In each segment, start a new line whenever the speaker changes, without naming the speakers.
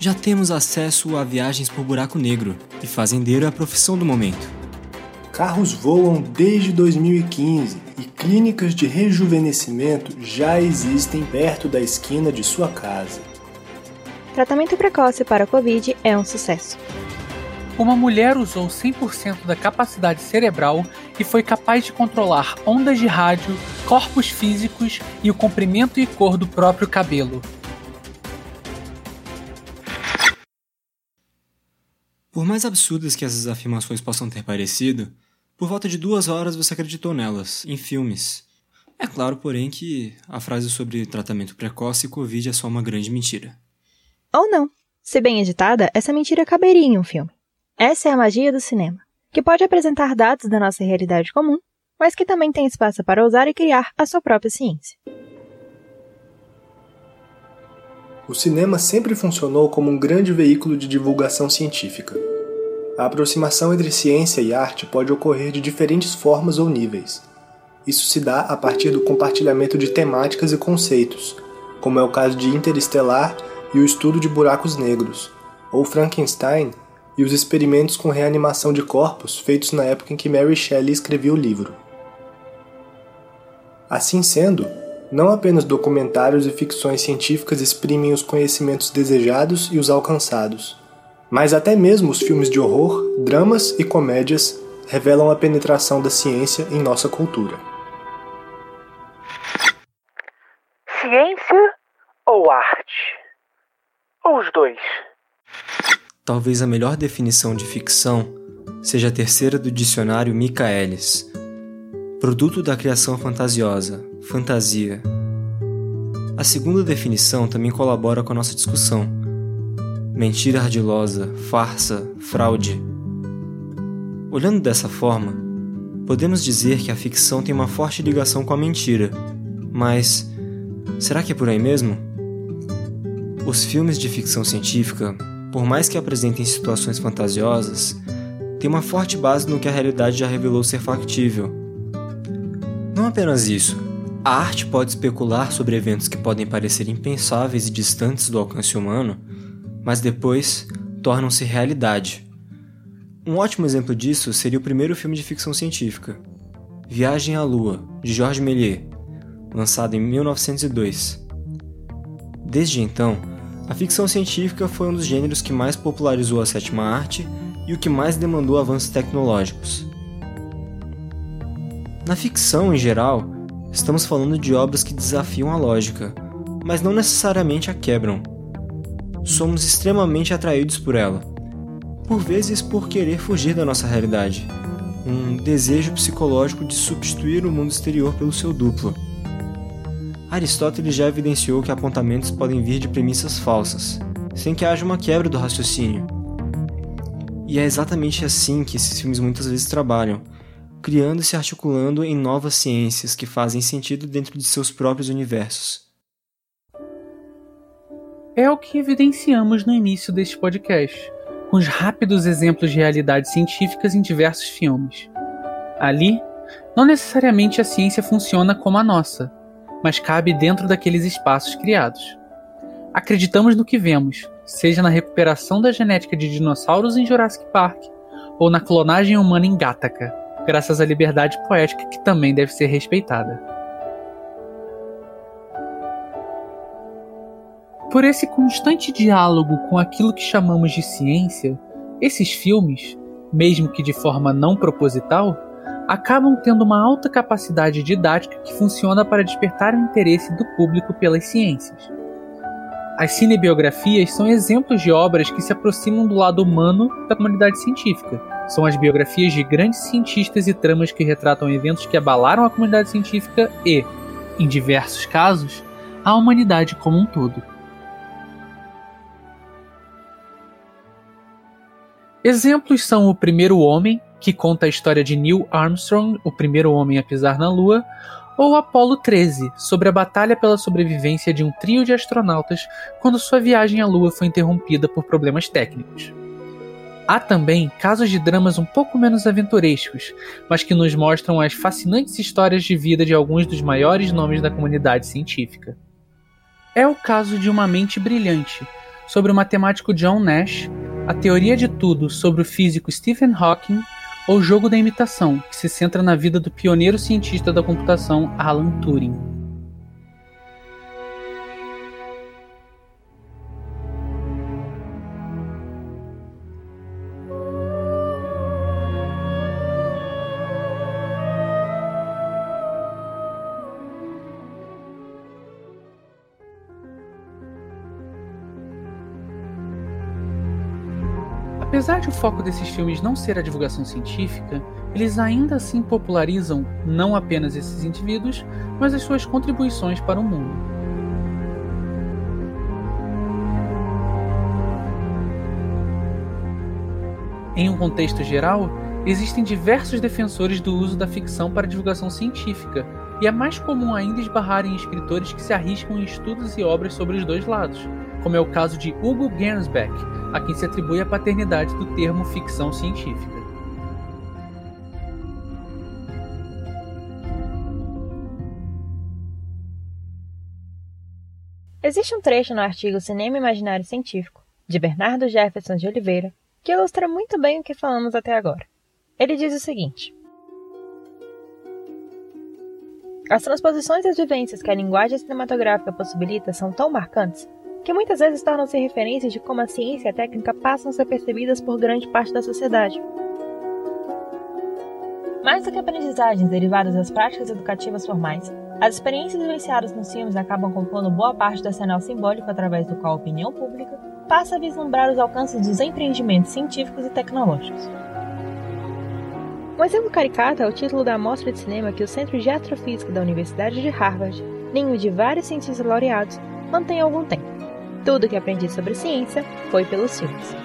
Já temos acesso a viagens por buraco negro, e fazendeiro é a profissão do momento.
Carros voam desde 2015 e clínicas de rejuvenescimento já existem perto da esquina de sua casa.
Tratamento precoce para a Covid é um sucesso.
Uma mulher usou 100% da capacidade cerebral e foi capaz de controlar ondas de rádio, corpos físicos e o comprimento e cor do próprio cabelo.
Por mais absurdas que essas afirmações possam ter parecido, por volta de duas horas você acreditou nelas, em filmes. É claro, porém, que a frase sobre tratamento precoce e Covid é só uma grande mentira.
Ou não. Se bem editada, essa mentira caberia em um filme. Essa é a magia do cinema, que pode apresentar dados da nossa realidade comum, mas que também tem espaço para usar e criar a sua própria ciência.
O cinema sempre funcionou como um grande veículo de divulgação científica. A aproximação entre ciência e arte pode ocorrer de diferentes formas ou níveis. Isso se dá a partir do compartilhamento de temáticas e conceitos, como é o caso de Interestelar e o estudo de buracos negros, ou Frankenstein e os experimentos com reanimação de corpos feitos na época em que Mary Shelley escrevia o livro. Assim sendo, não apenas documentários e ficções científicas exprimem os conhecimentos desejados e os alcançados, mas até mesmo os filmes de horror, dramas e comédias revelam a penetração da ciência em nossa cultura.
Ciência ou arte? Ou os dois?
Talvez a melhor definição de ficção seja a terceira do dicionário Michaelis. Produto da criação fantasiosa, fantasia. A segunda definição também colabora com a nossa discussão. Mentira ardilosa, farsa, fraude. Olhando dessa forma, podemos dizer que a ficção tem uma forte ligação com a mentira. Mas será que é por aí mesmo? Os filmes de ficção científica por mais que apresentem situações fantasiosas, tem uma forte base no que a realidade já revelou ser factível. Não apenas isso, a arte pode especular sobre eventos que podem parecer impensáveis e distantes do alcance humano, mas depois tornam-se realidade. Um ótimo exemplo disso seria o primeiro filme de ficção científica, Viagem à Lua, de Georges Méliès, lançado em 1902. Desde então, a ficção científica foi um dos gêneros que mais popularizou a sétima arte e o que mais demandou avanços tecnológicos. Na ficção, em geral, estamos falando de obras que desafiam a lógica, mas não necessariamente a quebram. Somos extremamente atraídos por ela, por vezes por querer fugir da nossa realidade, um desejo psicológico de substituir o mundo exterior pelo seu duplo. Aristóteles já evidenciou que apontamentos podem vir de premissas falsas, sem que haja uma quebra do raciocínio. E é exatamente assim que esses filmes muitas vezes trabalham, criando e se articulando em novas ciências que fazem sentido dentro de seus próprios universos.
É o que evidenciamos no início deste podcast, com os rápidos exemplos de realidades científicas em diversos filmes. Ali, não necessariamente a ciência funciona como a nossa, mas cabe dentro daqueles espaços criados. Acreditamos no que vemos, seja na recuperação da genética de dinossauros em Jurassic Park ou na clonagem humana em Gattaca, graças à liberdade poética que também deve ser respeitada. Por esse constante diálogo com aquilo que chamamos de ciência, esses filmes, mesmo que de forma não proposital, acabam tendo uma alta capacidade didática que funciona para despertar o interesse do público pelas ciências. As cinebiografias são exemplos de obras que se aproximam do lado humano da comunidade científica. São as biografias de grandes cientistas e tramas que retratam eventos que abalaram a comunidade científica e, em diversos casos, a humanidade como um todo. Exemplos são O Primeiro Homem, que conta a história de Neil Armstrong, o primeiro homem a pisar na Lua, ou Apollo 13, sobre a batalha pela sobrevivência de um trio de astronautas quando sua viagem à Lua foi interrompida por problemas técnicos. Há também casos de dramas um pouco menos aventurescos, mas que nos mostram as fascinantes histórias de vida de alguns dos maiores nomes da comunidade científica. É o caso de Uma Mente Brilhante, sobre o matemático John Nash, a teoria de tudo sobre o físico Stephen Hawking ou Jogo da Imitação, que se centra na vida do pioneiro cientista da computação Alan Turing. Apesar de o foco desses filmes não ser a divulgação científica, eles ainda assim popularizam não apenas esses indivíduos, mas as suas contribuições para o mundo. Em um contexto geral, existem diversos defensores do uso da ficção para divulgação científica, e é mais comum ainda esbarrar em escritores que se arriscam em estudos e obras sobre os dois lados, como é o caso de Hugo Gernsback, a quem se atribui a paternidade do termo ficção científica.
Existe um trecho no artigo Cinema Imaginário Científico, de Bernardo Jefferson de Oliveira, que ilustra muito bem o que falamos até agora. Ele diz o seguinte: As transposições e as vivências que a linguagem cinematográfica possibilita são tão marcantes que muitas vezes tornam-se referências de como a ciência e a técnica passam a ser percebidas por grande parte da sociedade. Mais do que aprendizagens derivadas das práticas educativas formais, as experiências vivenciadas nos filmes acabam compondo boa parte do arsenal simbólico através do qual a opinião pública passa a vislumbrar os alcances dos empreendimentos científicos e tecnológicos. Um exemplo caricato é o título da amostra de cinema que o Centro de Astrofísica da Universidade de Harvard, ninho de vários cientistas laureados, mantém há algum tempo. Tudo que aprendi sobre ciência foi pelos filmes.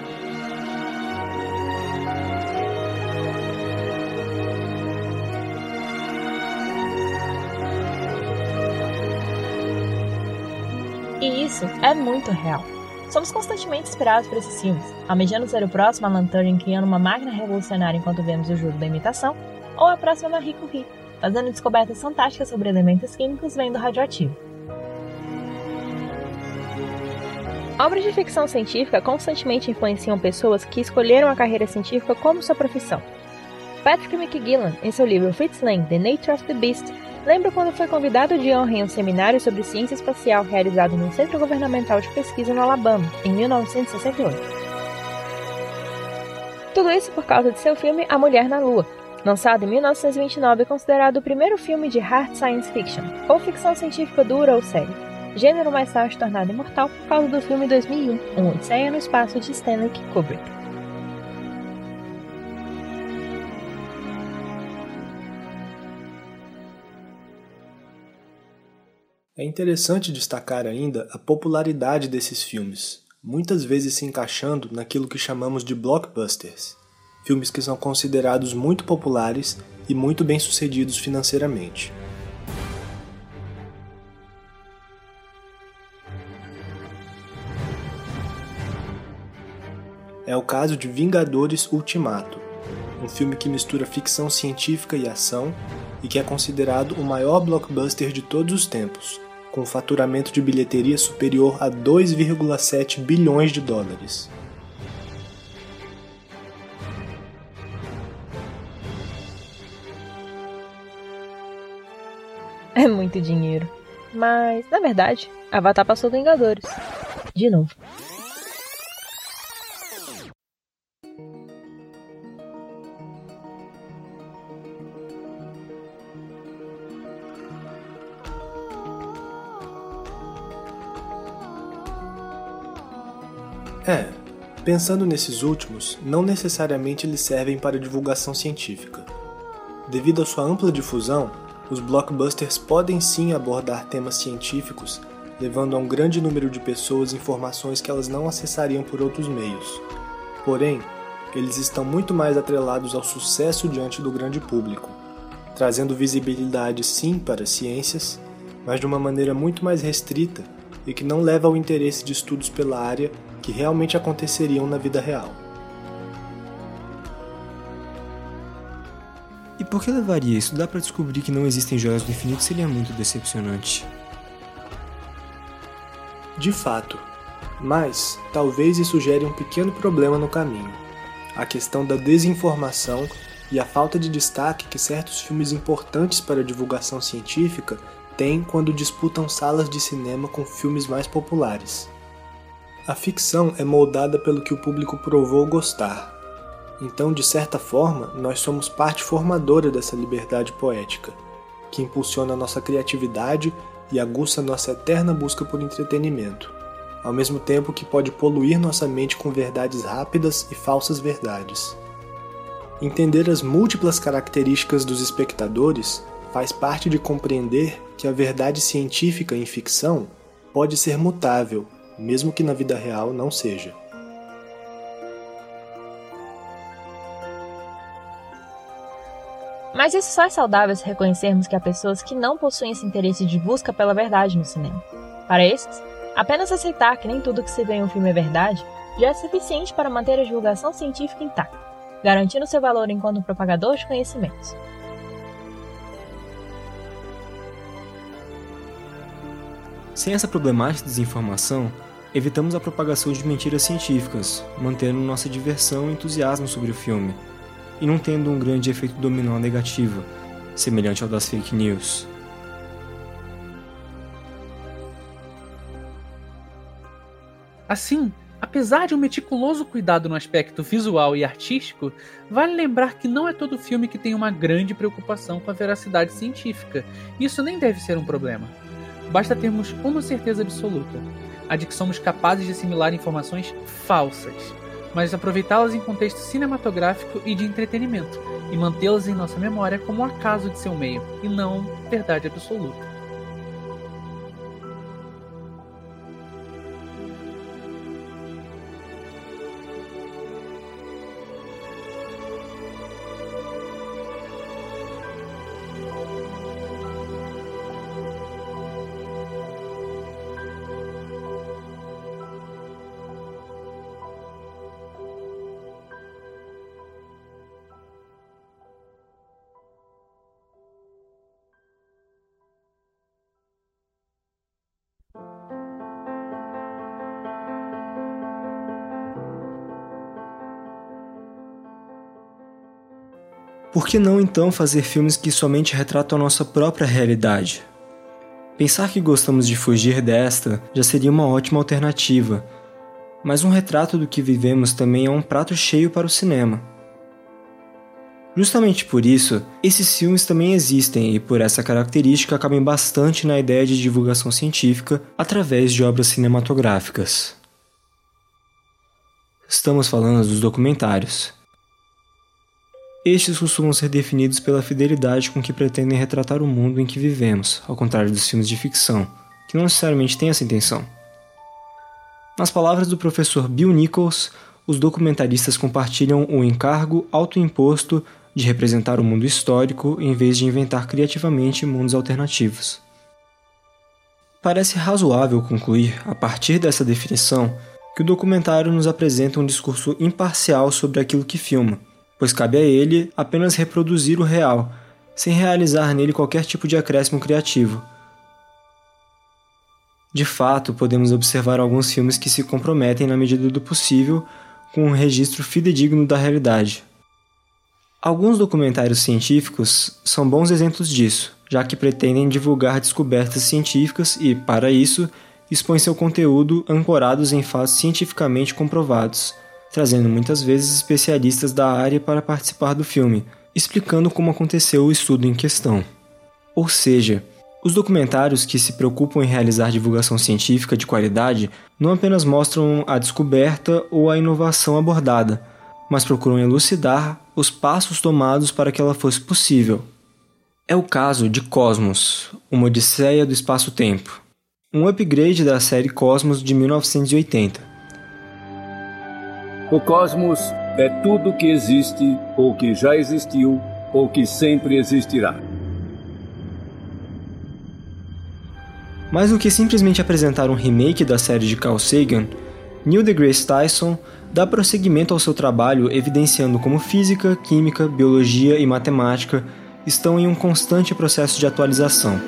E isso é muito real. Somos constantemente inspirados por esses filmes, almejando ser o próximo Alan Turing criando uma máquina revolucionária enquanto vemos o jogo da imitação, ou a próxima Marie Curie, fazendo descobertas fantásticas sobre elementos químicos vendo radioativo. Obras de ficção científica constantemente influenciam pessoas que escolheram a carreira científica como sua profissão. Patrick McGillan, em seu livro Fritz Lang, The Nature of the Beast, lembra quando foi convidado de honra em um seminário sobre ciência espacial realizado no Centro Governamental de Pesquisa no Alabama, em 1968. Tudo isso por causa de seu filme A Mulher na Lua, lançado em 1929 e considerado o primeiro filme de hard science fiction, ou ficção científica dura ou séria gênero mais tarde tornado imortal por causa do filme 2001, Um Odisseia no Espaço de Stanley Kubrick.
É interessante destacar ainda a popularidade desses filmes, muitas vezes se encaixando naquilo que chamamos de blockbusters, filmes que são considerados muito populares e muito bem-sucedidos financeiramente. É o caso de Vingadores Ultimato, um filme que mistura ficção científica e ação e que é considerado o maior blockbuster de todos os tempos, com um faturamento de bilheteria superior a 2,7 bilhões de dólares.
É muito dinheiro. Mas, na verdade, Avatar passou Vingadores. De novo.
É, pensando nesses últimos, não necessariamente eles servem para divulgação científica. Devido à sua ampla difusão, os blockbusters podem sim abordar temas científicos, levando a um grande número de pessoas informações que elas não acessariam por outros meios. Porém, eles estão muito mais atrelados ao sucesso diante do grande público, trazendo visibilidade sim para as ciências, mas de uma maneira muito mais restrita e que não leva ao interesse de estudos pela área que realmente aconteceriam na vida real.
E por que levaria isso? Dá para descobrir que não existem joias do infinito seria muito decepcionante.
De fato, Mas talvez isso gere um pequeno problema no caminho: a questão da desinformação e a falta de destaque que certos filmes importantes para a divulgação científica têm quando disputam salas de cinema com filmes mais populares. A ficção é moldada pelo que o público provou gostar. Então, de certa forma, nós somos parte formadora dessa liberdade poética, que impulsiona nossa criatividade e aguça nossa eterna busca por entretenimento, ao mesmo tempo que pode poluir nossa mente com verdades rápidas e falsas verdades. Entender as múltiplas características dos espectadores faz parte de compreender que a verdade científica em ficção pode ser mutável, mesmo que na vida real não seja.
Mas isso só é saudável se reconhecermos que há pessoas que não possuem esse interesse de busca pela verdade no cinema. Para esses, apenas aceitar que nem tudo que se vê em um filme é verdade já é suficiente para manter a divulgação científica intacta, garantindo seu valor enquanto propagador de conhecimentos.
Sem essa problemática de desinformação, evitamos a propagação de mentiras científicas, mantendo nossa diversão e entusiasmo sobre o filme, e não tendo um grande efeito dominó negativo, semelhante ao das fake news.
Assim, apesar de um meticuloso cuidado no aspecto visual e artístico, vale lembrar que não é todo filme que tem uma grande preocupação com a veracidade científica. Isso nem deve ser um problema. Basta termos uma certeza absoluta: a de que somos capazes de assimilar informações falsas, mas aproveitá-las em contexto cinematográfico e de entretenimento, e mantê-las em nossa memória como acaso de seu meio, e não verdade absoluta.
Por que não então fazer filmes que somente retratam a nossa própria realidade? Pensar que gostamos de fugir desta já seria uma ótima alternativa, mas um retrato do que vivemos também é um prato cheio para o cinema. Justamente por isso, esses filmes também existem e por essa característica cabem bastante na ideia de divulgação científica através de obras cinematográficas. Estamos falando dos documentários. Estes costumam ser definidos pela fidelidade com que pretendem retratar o mundo em que vivemos, ao contrário dos filmes de ficção, que não necessariamente têm essa intenção. Nas palavras do professor Bill Nichols, os documentaristas compartilham o encargo autoimposto de representar o mundo histórico em vez de inventar criativamente mundos alternativos. Parece razoável concluir, a partir dessa definição, que o documentário nos apresenta um discurso imparcial sobre aquilo que filma pois cabe a ele apenas reproduzir o real, sem realizar nele qualquer tipo de acréscimo criativo. De fato, podemos observar alguns filmes que se comprometem, na medida do possível, com um registro fidedigno da realidade. Alguns documentários científicos são bons exemplos disso, já que pretendem divulgar descobertas científicas e, para isso, expõem seu conteúdo ancorados em fatos cientificamente comprovados trazendo muitas vezes especialistas da área para participar do filme, explicando como aconteceu o estudo em questão. Ou seja, os documentários que se preocupam em realizar divulgação científica de qualidade não apenas mostram a descoberta ou a inovação abordada, mas procuram elucidar os passos tomados para que ela fosse possível. É o caso de Cosmos, uma odisseia do espaço-tempo, um upgrade da série Cosmos de 1980
o cosmos é tudo que existe, ou que já existiu, ou que sempre existirá.
Mais do que simplesmente apresentar um remake da série de Carl Sagan, Neil deGrasse Tyson dá prosseguimento ao seu trabalho evidenciando como física, química, biologia e matemática estão em um constante processo de atualização.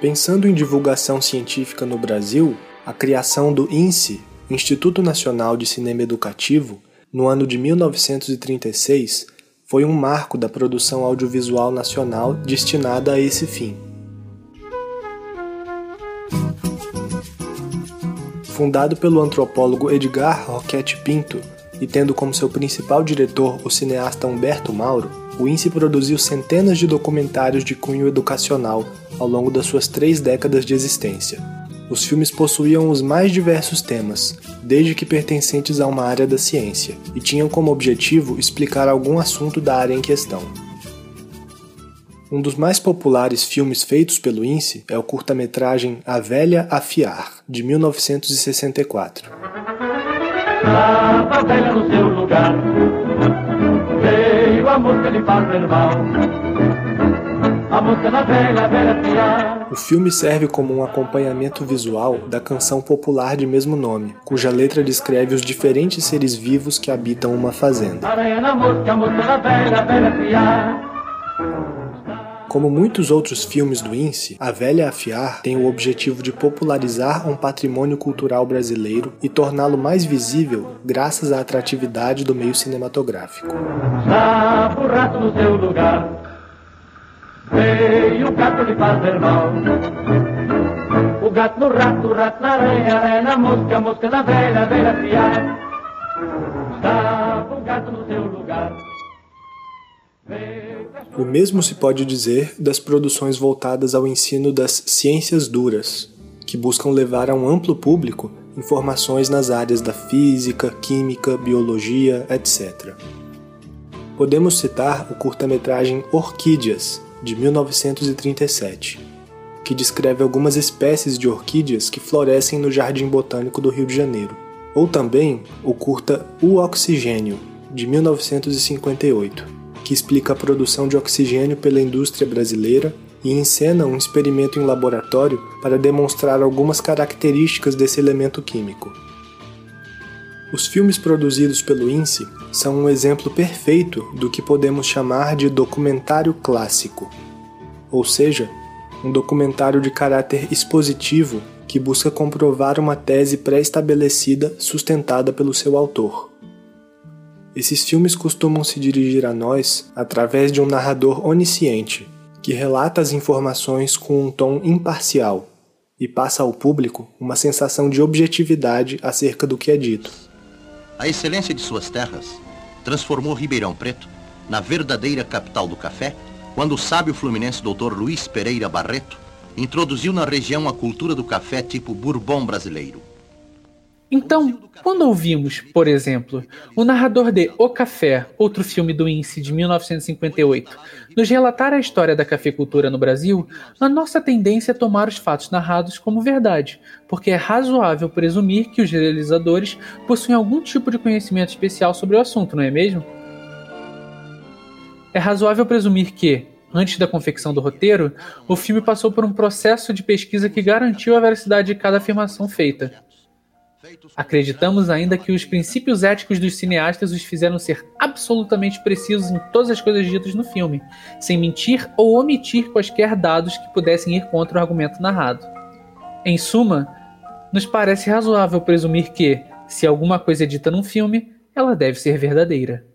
Pensando em divulgação científica no Brasil, a criação do INSE, Instituto Nacional de Cinema Educativo, no ano de 1936, foi um marco da produção audiovisual nacional destinada a esse fim. Fundado pelo antropólogo Edgar Roquette Pinto e tendo como seu principal diretor o cineasta Humberto Mauro, o INSE produziu centenas de documentários de cunho educacional ao longo das suas três décadas de existência. Os filmes possuíam os mais diversos temas, desde que pertencentes a uma área da ciência, e tinham como objetivo explicar algum assunto da área em questão. Um dos mais populares filmes feitos pelo INSE é o curta-metragem A Velha Afiar, de 1964. A velha no seu lugar, veio a. O filme serve como um acompanhamento visual da canção popular de mesmo nome, cuja letra descreve os diferentes seres vivos que habitam uma fazenda. Como muitos outros filmes do INSE, A Velha Afiar tem o objetivo de popularizar um patrimônio cultural brasileiro e torná-lo mais visível graças à atratividade do meio cinematográfico. Gato fazer mal. O gato no rato, o rato na mosca, mosca na velha, velha. Estava o gato no seu lugar. O mesmo se pode dizer das produções voltadas ao ensino das ciências duras, que buscam levar a um amplo público informações nas áreas da física, química, biologia, etc. Podemos citar o curta-metragem Orquídeas, de 1937, que descreve algumas espécies de orquídeas que florescem no Jardim Botânico do Rio de Janeiro, ou também o curta O Oxigênio, de 1958 que explica a produção de oxigênio pela indústria brasileira e encena um experimento em laboratório para demonstrar algumas características desse elemento químico. Os filmes produzidos pelo INSE são um exemplo perfeito do que podemos chamar de documentário clássico, ou seja, um documentário de caráter expositivo que busca comprovar uma tese pré-estabelecida sustentada pelo seu autor. Esses filmes costumam se dirigir a nós através de um narrador onisciente, que relata as informações com um tom imparcial e passa ao público uma sensação de objetividade acerca do que é dito.
A excelência de suas terras transformou Ribeirão Preto na verdadeira capital do café quando o sábio fluminense Dr. Luiz Pereira Barreto introduziu na região a cultura do café tipo Bourbon brasileiro.
Então, quando ouvimos, por exemplo, o narrador de O Café, outro filme do INSE de 1958, nos relatar a história da cafeicultura no Brasil, a nossa tendência é tomar os fatos narrados como verdade, porque é razoável presumir que os realizadores possuem algum tipo de conhecimento especial sobre o assunto, não é mesmo? É razoável presumir que, antes da confecção do roteiro, o filme passou por um processo de pesquisa que garantiu a veracidade de cada afirmação feita. Acreditamos ainda que os princípios éticos dos cineastas os fizeram ser absolutamente precisos em todas as coisas ditas no filme, sem mentir ou omitir quaisquer dados que pudessem ir contra o argumento narrado. Em suma, nos parece razoável presumir que, se alguma coisa é dita num filme, ela deve ser verdadeira.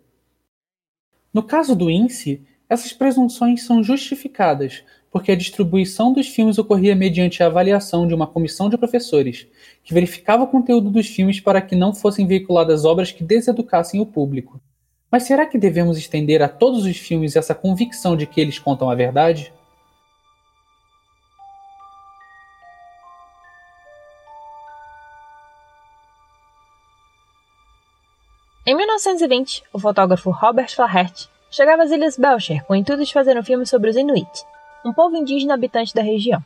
No caso do INSE, essas presunções são justificadas, porque a distribuição dos filmes ocorria mediante a avaliação de uma comissão de professores, que verificava o conteúdo dos filmes para que não fossem veiculadas obras que deseducassem o público. Mas será que devemos estender a todos os filmes essa convicção de que eles contam a verdade?
Em 1920, o fotógrafo Robert Flaherty chegava às Ilhas Belcher com o intuito de fazer um filme sobre os Inuit, um povo indígena habitante da região.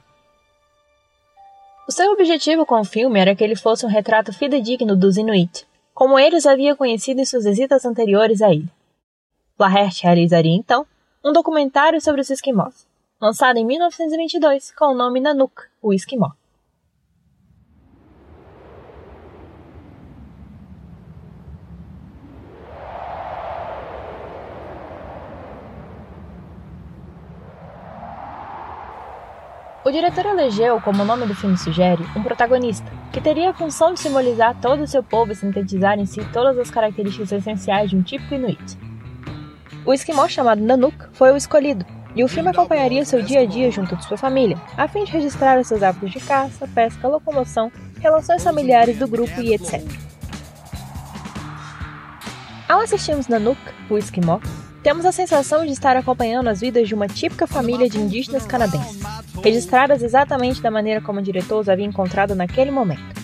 O seu objetivo com o filme era que ele fosse um retrato fidedigno dos Inuit, como ele os havia conhecido em suas visitas anteriores à ilha. Flaherty realizaria então um documentário sobre os esquimós, lançado em 1922 com o nome Nanook, o Esquimó. O diretor elegeu, como o nome do filme sugere, um protagonista, que teria a função de simbolizar todo o seu povo e sintetizar em si todas as características essenciais de um típico Inuit. O esquimó chamado Nanook foi o escolhido, e o filme acompanharia seu dia a dia junto de sua família, a fim de registrar os seus hábitos de caça, pesca, locomoção, relações familiares do grupo e etc. Ao assistirmos Nanook, o esquimó, temos a sensação de estar acompanhando as vidas de uma típica família de indígenas canadenses, registradas exatamente da maneira como o diretor os havia encontrado naquele momento.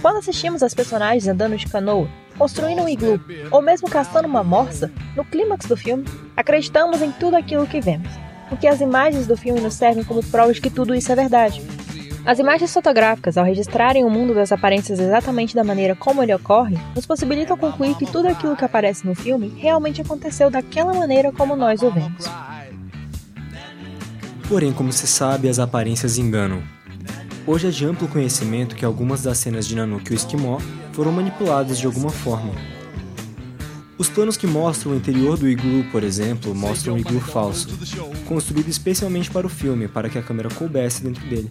Quando assistimos as personagens andando de canoa, construindo um iglu ou mesmo caçando uma morsa, no clímax do filme, acreditamos em tudo aquilo que vemos, porque as imagens do filme nos servem como prova de que tudo isso é verdade. As imagens fotográficas, ao registrarem o mundo das aparências exatamente da maneira como ele ocorre, nos possibilitam concluir que tudo aquilo que aparece no filme realmente aconteceu daquela maneira como nós o vemos.
Porém, como se sabe, as aparências enganam. Hoje é de amplo conhecimento que algumas das cenas de Nanook e o Esquimó foram manipuladas de alguma forma. Os planos que mostram o interior do iglu, por exemplo, mostram um iglu falso, construído especialmente para o filme, para que a câmera coubesse dentro dele.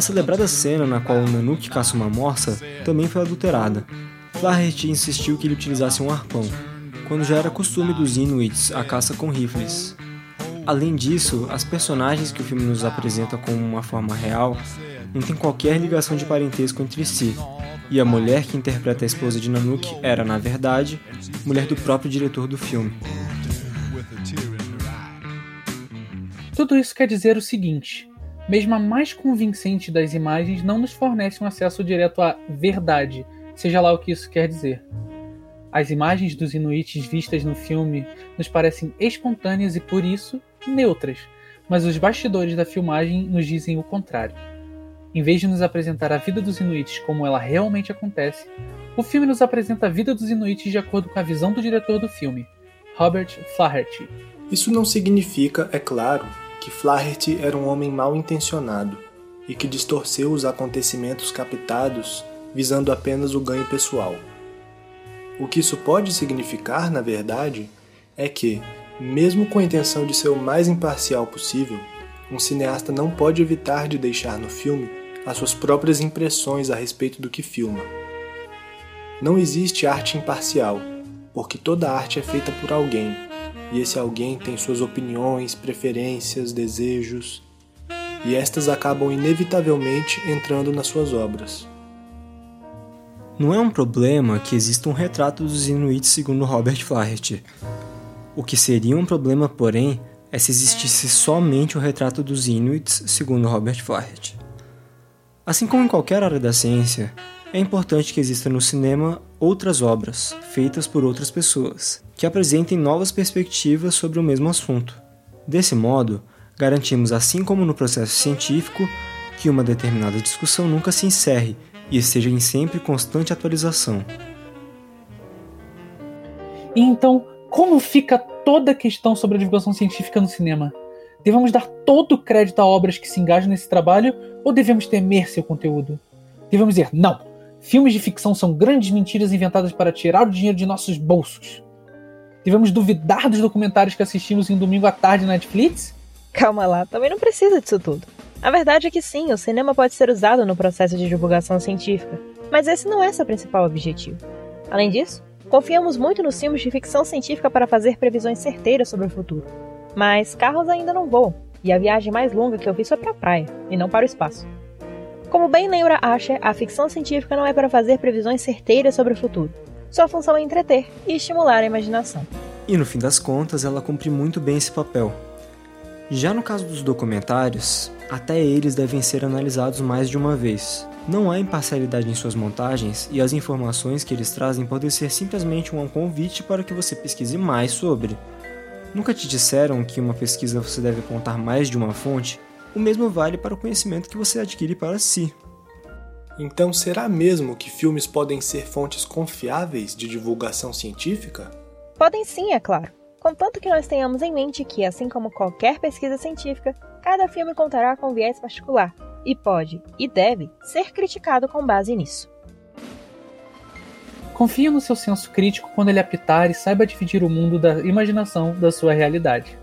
A celebrada cena na qual o Nanook caça uma morsa também foi adulterada. Flaherty insistiu que ele utilizasse um arpão, quando já era costume dos Inuits a caça com rifles. Além disso, as personagens que o filme nos apresenta como uma forma real não têm qualquer ligação de parentesco entre si, e a mulher que interpreta a esposa de Nanook era, na verdade, mulher do próprio diretor do filme.
Tudo isso quer dizer o seguinte: mesmo a mais convincente das imagens não nos fornece um acesso direto à verdade, seja lá o que isso quer dizer. As imagens dos Inuits vistas no filme nos parecem espontâneas e, por isso, neutras, mas os bastidores da filmagem nos dizem o contrário. Em vez de nos apresentar a vida dos Inuits como ela realmente acontece, o filme nos apresenta a vida dos Inuits de acordo com a visão do diretor do filme, Robert Flaherty.
Isso não significa, é claro, que Flaherty era um homem mal intencionado e que distorceu os acontecimentos captados visando apenas o ganho pessoal. O que isso pode significar, na verdade, é que, mesmo com a intenção de ser o mais imparcial possível, um cineasta não pode evitar de deixar no filme as suas próprias impressões a respeito do que filma. Não existe arte imparcial, porque toda arte é feita por alguém e esse alguém tem suas opiniões, preferências, desejos, e estas acabam inevitavelmente entrando nas suas obras.
Não é um problema que exista um retrato dos Inuits segundo Robert Flaherty. O que seria um problema, porém, é se existisse somente o retrato dos Inuits segundo Robert Flaherty. Assim como em qualquer área da ciência, é importante que exista no cinema outras obras, feitas por outras pessoas, que apresentem novas perspectivas sobre o mesmo assunto. Desse modo, garantimos, assim como no processo científico, que uma determinada discussão nunca se encerre e esteja em sempre constante atualização.
E então, como fica toda a questão sobre a divulgação científica no cinema? Devemos dar todo o crédito a obras que se engajam nesse trabalho ou devemos temer seu conteúdo? Devemos dizer, não, filmes de ficção são grandes mentiras inventadas para tirar o dinheiro de nossos bolsos. Devemos duvidar dos documentários que assistimos em domingo à tarde na Netflix?
Calma lá, também não precisa disso tudo. A verdade é que sim, o cinema pode ser usado no processo de divulgação científica, mas esse não é seu principal objetivo. Além disso, confiamos muito nos filmes de ficção científica para fazer previsões certeiras sobre o futuro. Mas carros ainda não voam, e a viagem mais longa que eu fiz foi para a praia, e não para o espaço. Como bem lembra Asher, a ficção científica não é para fazer previsões certeiras sobre o futuro, sua função é entreter e estimular a imaginação.
E no fim das contas, ela cumpre muito bem esse papel. Já no caso dos documentários, até eles devem ser analisados mais de uma vez. Não há imparcialidade em suas montagens e as informações que eles trazem podem ser simplesmente um convite para que você pesquise mais sobre. Nunca te disseram que uma pesquisa você deve apontar mais de uma fonte? O mesmo vale para o conhecimento que você adquire para si.
Então, será mesmo que filmes podem ser fontes confiáveis de divulgação científica?
Podem sim, é claro. Contanto que nós tenhamos em mente que, assim como qualquer pesquisa científica, cada filme contará com viés particular e pode, e deve, ser criticado com base nisso.
Confie no seu senso crítico quando ele apitar e saiba dividir o mundo da imaginação da sua realidade.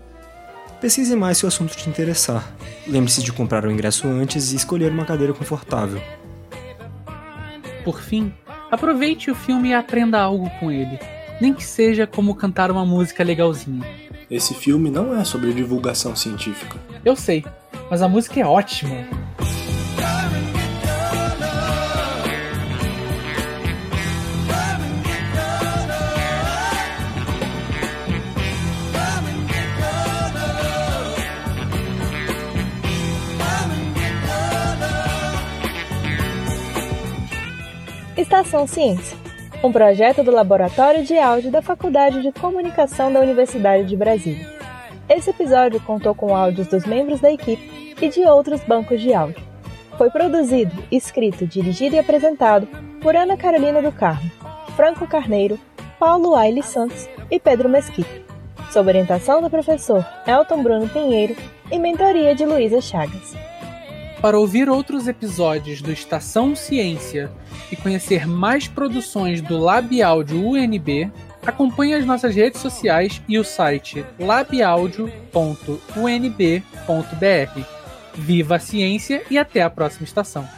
Pesquise mais se o assunto te interessar. Lembre-se de comprar o ingresso antes e escolher uma cadeira confortável.
Por fim, aproveite o filme e aprenda algo com ele, nem que seja como cantar uma música legalzinha.
Esse filme não é sobre divulgação científica.
Eu sei, mas a música é ótima.
Estação Ciência, um projeto do Laboratório de Áudio da Faculdade de Comunicação da Universidade de Brasília. Esse episódio contou com áudios dos membros da equipe e de outros bancos de áudio. Foi produzido, escrito, dirigido e apresentado por Ana Carolina do Carmo, Franco Carneiro, Paulo Aile Santos e Pedro Mesquita, sob orientação do professor Elton Bruno Pinheiro e mentoria de Luísa Chagas.
Para ouvir outros episódios do Estação Ciência e conhecer mais produções do Lab Áudio UNB, acompanhe as nossas redes sociais e o site labaudio.unb.br. Viva a ciência e até a próxima estação!